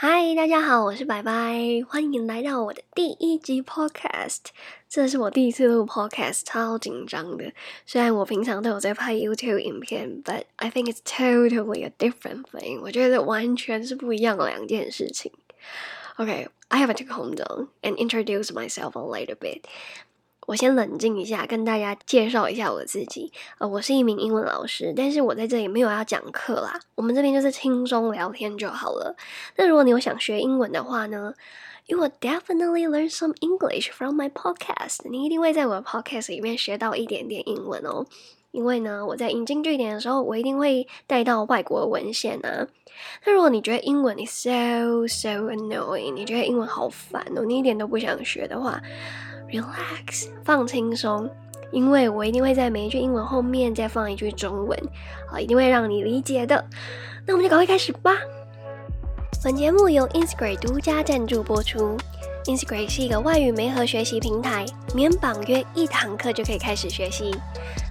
嗨，大家好，我是白白，欢迎来到我的第一集 podcast。这是我第一次录 podcast，超紧张的。虽然我平常都有在拍 YouTube 影片，but I think it's totally a different thing。我觉得完全是不一样的两件事情。Okay，I have to calm down and introduce myself a little bit. 我先冷静一下，跟大家介绍一下我自己。呃，我是一名英文老师，但是我在这里没有要讲课啦。我们这边就是轻松聊天就好了。那如果你有想学英文的话呢，You will definitely learn some English from my podcast。你一定会在我的 podcast 里面学到一点点英文哦。因为呢，我在引经据典的时候，我一定会带到外国文献啊。那如果你觉得英文你 so so annoying，你觉得英文好烦哦，你一点都不想学的话。Relax，放轻松，因为我一定会在每一句英文后面再放一句中文，好，一定会让你理解的。那我们就赶快开始吧。本节目由 Instagram 独家赞助播出。Instagram 是一个外语媒合学习平台，免绑约一堂课就可以开始学习。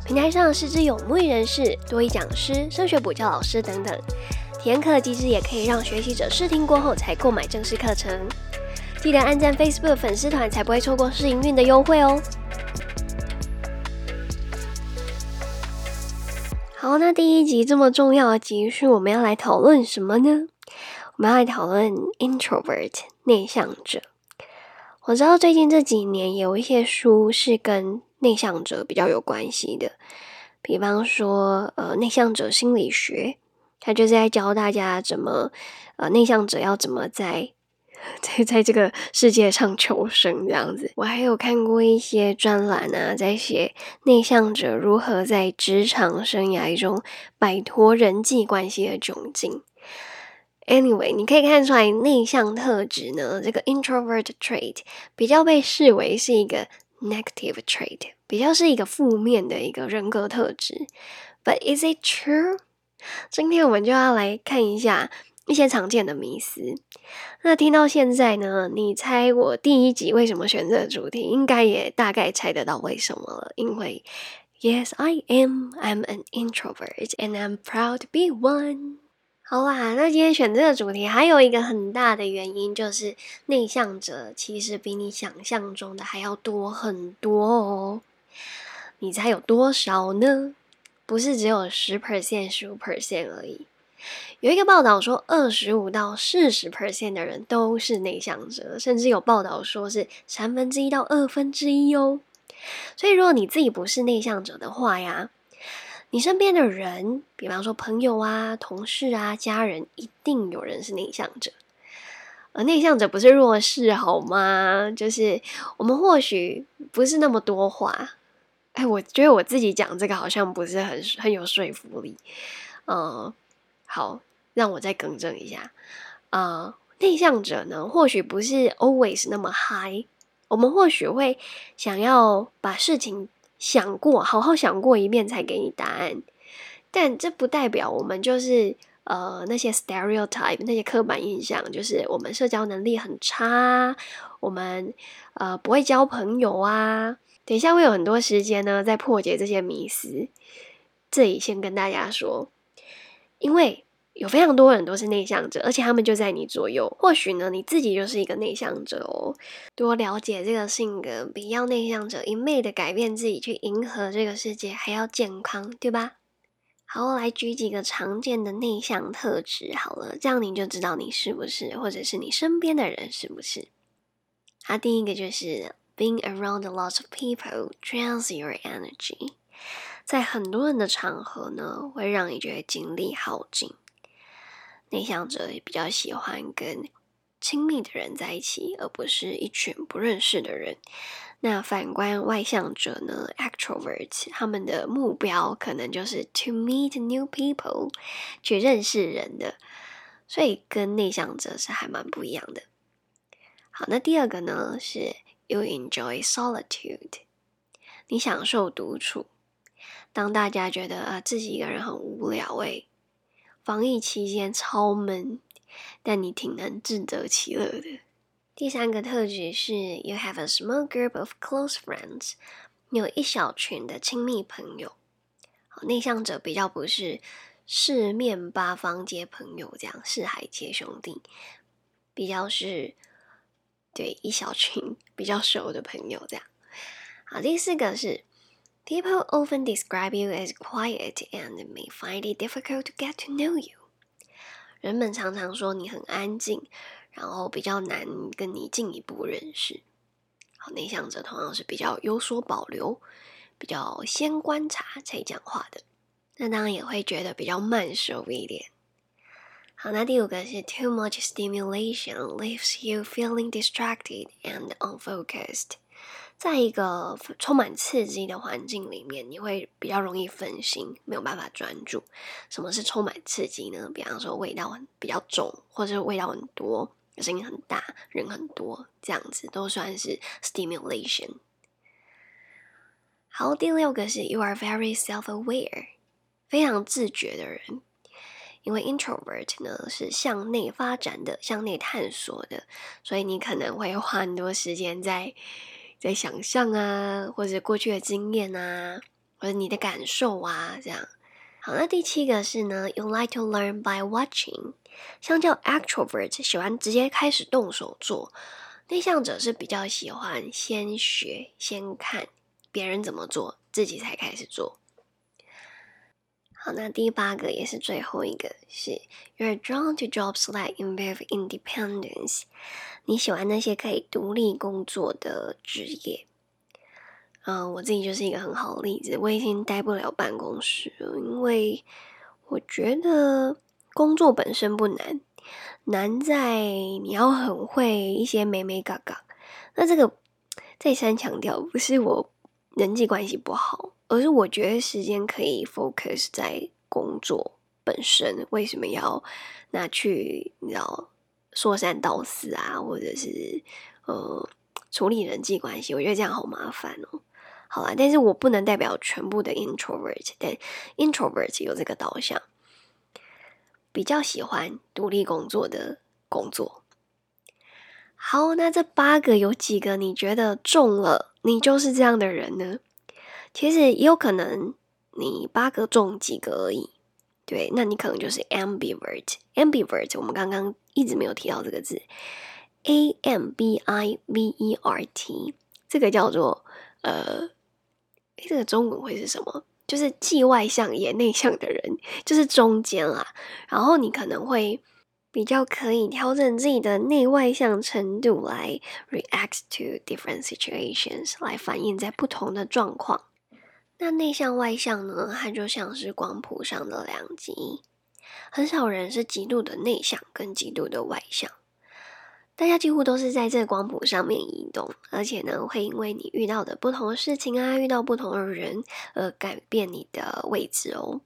平台上师资有母语人士、多语讲师、升学补教老师等等。体验课机制也可以让学习者试听过后才购买正式课程。记得按赞 Facebook 粉丝团，才不会错过试营运的优惠哦。好，那第一集这么重要的集数，我们要来讨论什么呢？我们要来讨论 introvert 内向者。我知道最近这几年有一些书是跟内向者比较有关系的，比方说呃内向者心理学，他就是在教大家怎么呃内向者要怎么在。在在这个世界上求生这样子，我还有看过一些专栏啊，在写内向者如何在职场生涯中摆脱人际关系的窘境。Anyway，你可以看出来，内向特质呢，这个 introvert trait 比较被视为是一个 negative trait，比较是一个负面的一个人格特质。But is it true？今天我们就要来看一下。一些常见的迷思。那听到现在呢？你猜我第一集为什么选这个主题？应该也大概猜得到为什么了。因为，Yes, I am. I'm an introvert, and I'm proud to be one. 好啦，那今天选这个主题还有一个很大的原因，就是内向者其实比你想象中的还要多很多哦。你猜有多少呢？不是只有十 percent、十五 percent 而已。有一个报道说，二十五到四十 percent 的人都是内向者，甚至有报道说是三分之一到二分之一哦。所以，如果你自己不是内向者的话呀，你身边的人，比方说朋友啊、同事啊、家人，一定有人是内向者。而内向者不是弱势，好吗？就是我们或许不是那么多话。哎，我觉得我自己讲这个好像不是很很有说服力，嗯。好，让我再更正一下。呃，内向者呢，或许不是 always 那么 high。我们或许会想要把事情想过，好好想过一遍才给你答案。但这不代表我们就是呃那些 stereotype 那些刻板印象，就是我们社交能力很差，我们呃不会交朋友啊。等一下会有很多时间呢，在破解这些迷思。这里先跟大家说。因为有非常多人都是内向者，而且他们就在你左右。或许呢，你自己就是一个内向者哦。多了解这个性格，比要内向者一昧的改变自己去迎合这个世界还要健康，对吧？好，我来举几个常见的内向特质，好了，这样你就知道你是不是，或者是你身边的人是不是。啊第一个就是 being around a lot of people drains your energy。在很多人的场合呢，会让你觉得精力耗尽。内向者也比较喜欢跟亲密的人在一起，而不是一群不认识的人。那反观外向者呢，extrovert，他们的目标可能就是 to meet new people，去认识人的。所以跟内向者是还蛮不一样的。好，那第二个呢是 you enjoy solitude，你享受独处。当大家觉得啊自己一个人很无聊诶，防疫期间超闷，但你挺能自得其乐的。第三个特质是，you have a small group of close friends，你有一小群的亲密朋友。好内向者比较不是四面八方皆朋友这样，四海皆兄弟。比较是对一小群比较熟的朋友这样。好，第四个是 People often describe you as quiet and may find it difficult to get to know you。人们常常说你很安静，然后比较难跟你进一步认识。好，内向者通常是比较有所保留，比较先观察才讲话的。那当然也会觉得比较慢熟一点。好，那第五个是 too much stimulation leaves you feeling distracted and unfocused。 在一个充满刺激的环境里面，你会比较容易分心，没有办法专注。什么是充满刺激呢？比方说味道很比较重，或者味道很多。声音很大，人很多，这样子都算是 stimulation。好，第六个是 you are very self-aware，非常自觉的人。因为 introvert 呢是向内发展的，向内探索的，所以你可能会花很多时间在在想象啊，或者过去的经验啊，或者你的感受啊，这样。好，那第七个是呢，you like to learn by watching。相较 extroverts 喜欢直接开始动手做，内向者是比较喜欢先学、先看别人怎么做，自己才开始做。好，那第八个也是最后一个是 you're drawn to jobs that involve independence。你喜欢那些可以独立工作的职业。嗯，我自己就是一个很好的例子，我已经待不了办公室了，因为我觉得。工作本身不难，难在你要很会一些美美嘎嘎。那这个再三强调，不是我人际关系不好，而是我觉得时间可以 focus 在工作本身。为什么要拿去你知道说三道四啊，或者是呃处理人际关系？我觉得这样好麻烦哦。好啦，但是我不能代表全部的 introvert，但 introvert 有这个导向。比较喜欢独立工作的工作。好，那这八个有几个你觉得中了，你就是这样的人呢？其实也有可能你八个中几个而已。对，那你可能就是 ambivert。ambivert 我们刚刚一直没有提到这个字，a m b i v e r t，这个叫做呃，这个中文会是什么？就是既外向也内向的人，就是中间啦。然后你可能会比较可以调整自己的内外向程度来 react to different situations，来反映在不同的状况。那内向外向呢？它就像是光谱上的两极，很少人是极度的内向跟极度的外向。大家几乎都是在这光谱上面移动，而且呢，会因为你遇到的不同的事情啊，遇到不同的人而改变你的位置哦。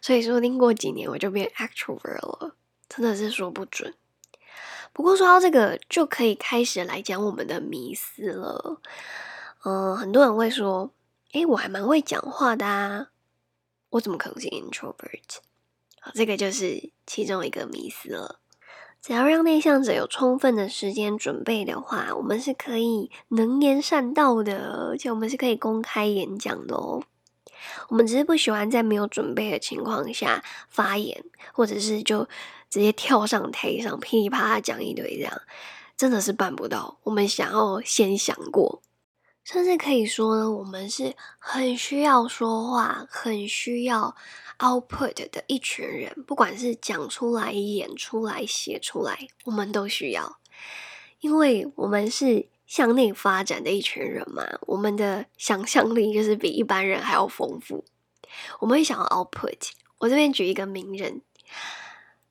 所以说，听过几年我就变 extrovert 了，真的是说不准。不过说到这个，就可以开始来讲我们的迷思了。嗯，很多人会说，诶，我还蛮会讲话的啊，我怎么可能是 introvert？好，这个就是其中一个迷思了。只要让内向者有充分的时间准备的话，我们是可以能言善道的，而且我们是可以公开演讲的哦。我们只是不喜欢在没有准备的情况下发言，或者是就直接跳上台上噼里啪啦讲一堆这样，真的是办不到。我们想要先想过。甚至可以说呢，我们是很需要说话、很需要 output 的一群人，不管是讲出来、演出来、写出来，我们都需要，因为我们是向内发展的一群人嘛。我们的想象力就是比一般人还要丰富，我们会想要 output。我这边举一个名人，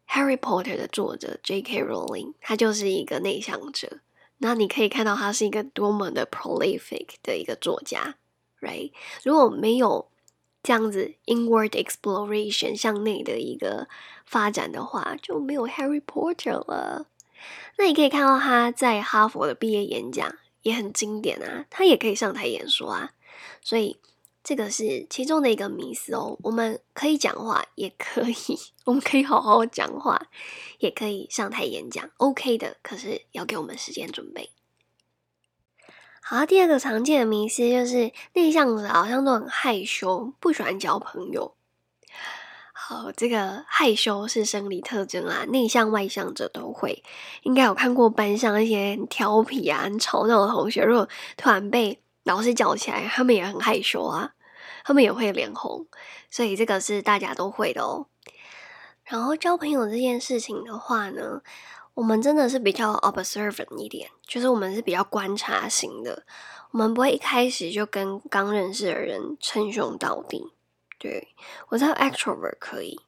《Harry Potter》的作者 J.K. Rowling，他就是一个内向者。那你可以看到他是一个多么的 prolific 的一个作家，right？如果没有这样子 inward exploration 向内的一个发展的话，就没有 Harry Potter 了。那你可以看到他在哈佛的毕业演讲也很经典啊，他也可以上台演说啊，所以。这个是其中的一个迷思哦。我们可以讲话，也可以，我们可以好好讲话，也可以上台演讲，OK 的。可是要给我们时间准备。好，第二个常见的迷思就是内向者好像都很害羞，不喜欢交朋友。好，这个害羞是生理特征啊，内向外向者都会。应该有看过班上一些很调皮啊、很吵闹的同学，如果突然被老师叫起来，他们也很害羞啊，他们也会脸红。所以这个是大家都会的哦。然后交朋友这件事情的话呢，我们真的是比较 observant 一点，就是我们是比较观察型的，我们不会一开始就跟刚认识的人称兄道弟。对我知道 extrovert 可以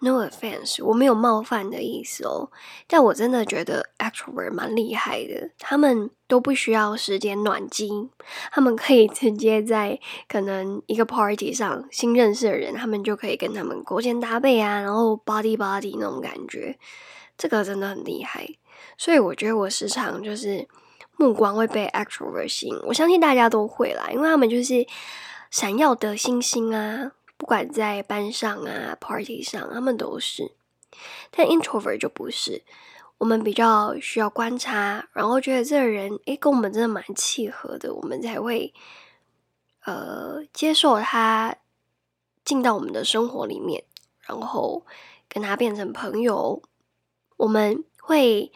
，no offense，我没有冒犯的意思哦。但我真的觉得 extrovert 蛮厉害的，他们都不需要时间暖机，他们可以直接在可能一个 party 上新认识的人，他们就可以跟他们勾肩搭背啊，然后 body body 那种感觉，这个真的很厉害。所以我觉得我时常就是目光会被 extrovert 吸引，我相信大家都会啦，因为他们就是闪耀的星星啊。不管在班上啊，party 上，他们都是。但 introvert 就不是，我们比较需要观察，然后觉得这个人，诶，跟我们真的蛮契合的，我们才会呃接受他进到我们的生活里面，然后跟他变成朋友。我们会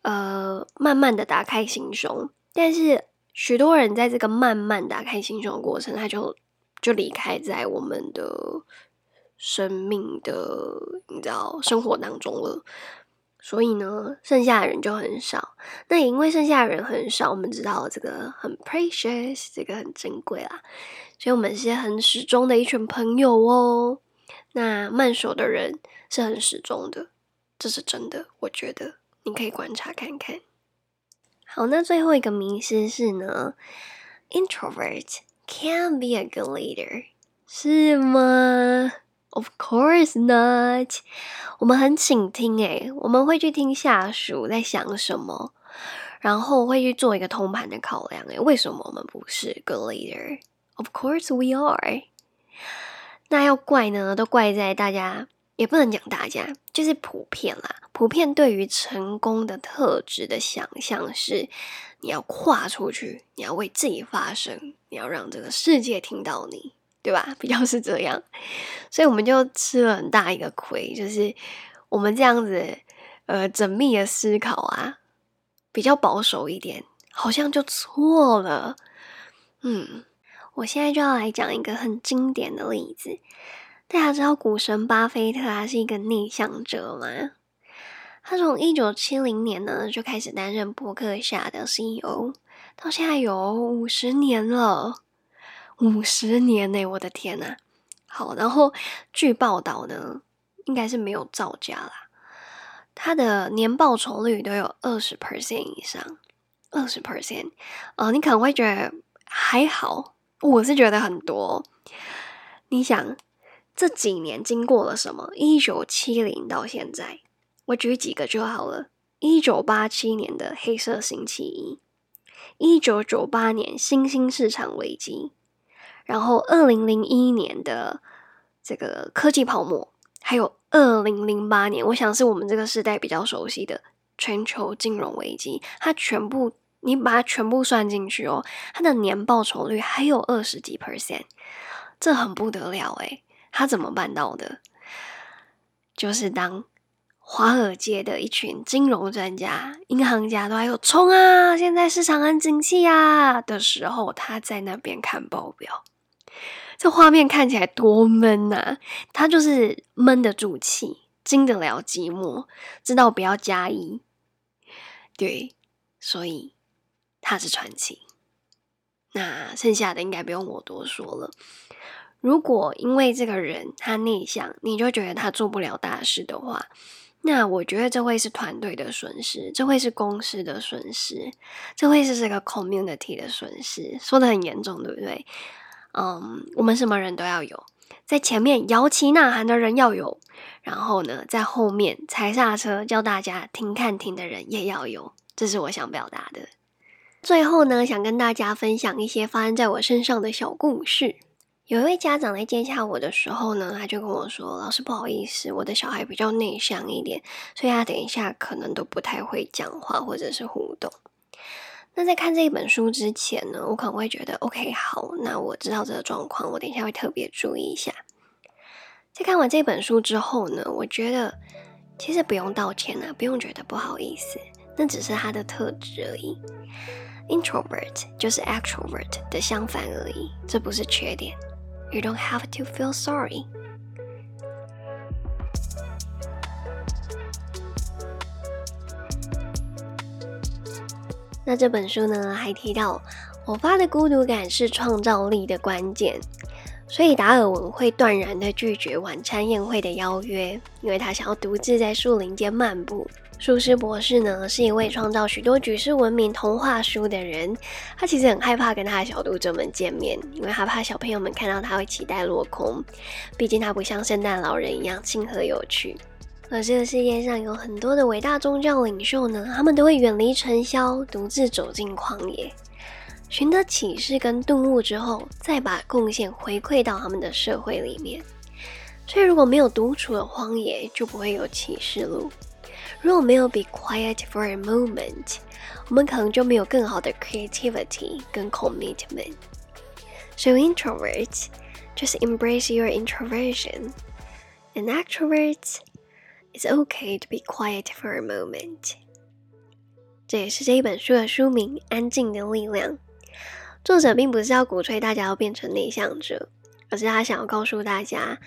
呃慢慢的打开心胸，但是许多人在这个慢慢打开心胸的过程，他就。就离开在我们的生命的你知道生活当中了，所以呢，剩下的人就很少。那也因为剩下的人很少，我们知道这个很 precious，这个很珍贵啦，所以我们是很始终的一群朋友哦。那慢熟的人是很始终的，这是真的，我觉得你可以观察看看。好，那最后一个名词是呢，introvert。Can be a good leader，是吗？Of course not。我们很倾听诶，我们会去听下属在想什么，然后会去做一个通盘的考量诶，为什么我们不是 good leader？Of course we are。那要怪呢，都怪在大家，也不能讲大家，就是普遍啦。普遍对于成功的特质的想象是。你要跨出去，你要为自己发声，你要让这个世界听到你，对吧？比较是这样，所以我们就吃了很大一个亏，就是我们这样子，呃，缜密的思考啊，比较保守一点，好像就错了。嗯，我现在就要来讲一个很经典的例子，大家知道股神巴菲特他是一个内向者吗？他从一九七零年呢就开始担任伯克夏的 CEO，到现在有五十年了，五十年呢！我的天呐！好，然后据报道呢，应该是没有造假啦，他的年报酬率都有二十 percent 以上，二十 percent，呃，你可能会觉得还好，我是觉得很多。你想这几年经过了什么？一九七零到现在。我举几个就好了。一九八七年的黑色星期一，一九九八年新兴市场危机，然后二零零一年的这个科技泡沫，还有二零零八年，我想是我们这个时代比较熟悉的全球金融危机。它全部你把它全部算进去哦，它的年报酬率还有二十几 percent，这很不得了诶，他怎么办到的？就是当。华尔街的一群金融专家、银行家都还有冲啊！现在市场很景气啊的时候，他在那边看报表，这画面看起来多闷呐！他就是闷得住气，经得了寂寞，知道不要加一，对，所以他是传奇。那剩下的应该不用我多说了。如果因为这个人他内向，你就觉得他做不了大事的话，那我觉得这会是团队的损失，这会是公司的损失，这会是这个 community 的损失，说的很严重，对不对？嗯，我们什么人都要有，在前面摇旗呐喊的人要有，然后呢，在后面踩刹车叫大家停看停的人也要有，这是我想表达的。最后呢，想跟大家分享一些发生在我身上的小故事。有一位家长来接洽我的时候呢，他就跟我说：“老师，不好意思，我的小孩比较内向一点，所以他等一下可能都不太会讲话或者是互动。”那在看这一本书之前呢，我可能会觉得：“OK，好，那我知道这个状况，我等一下会特别注意一下。”在看完这本书之后呢，我觉得其实不用道歉啊，不用觉得不好意思，那只是他的特质而已。Introvert 就是 extrovert 的相反而已，这不是缺点。You don't have to feel sorry。那这本书呢，还提到，我发的孤独感是创造力的关键。所以达尔文会断然的拒绝晚餐宴会的邀约，因为他想要独自在树林间漫步。舒斯博士呢，是一位创造许多举世闻名童话书的人，他其实很害怕跟他的小读者们见面，因为他怕小朋友们看到他会期待落空。毕竟他不像圣诞老人一样亲和有趣。而这个世界上有很多的伟大宗教领袖呢，他们都会远离尘嚣，独自走进旷野。寻得启示跟顿悟之后，再把贡献回馈到他们的社会里面。所以，如果没有独处的荒野，就不会有启示录；如果没有 be quiet for a moment，我们可能就没有更好的 creativity 跟 commitment。So introverts just embrace your introversion. An extrovert, it's okay to be quiet for a moment. 这也是这一本书的书名《安静的力量》。作者并不是要鼓吹大家要变成内向者，而是他想要告诉大家，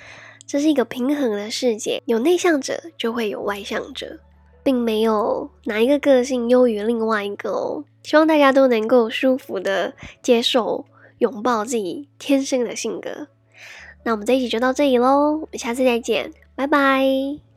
这是一个平衡的世界，有内向者就会有外向者， 并没有哪一个个性优于另外一个哦。希望大家都能够舒服的接受、拥抱自己天生的性格。那我们这一集就到这里喽，我们下次再见，拜拜。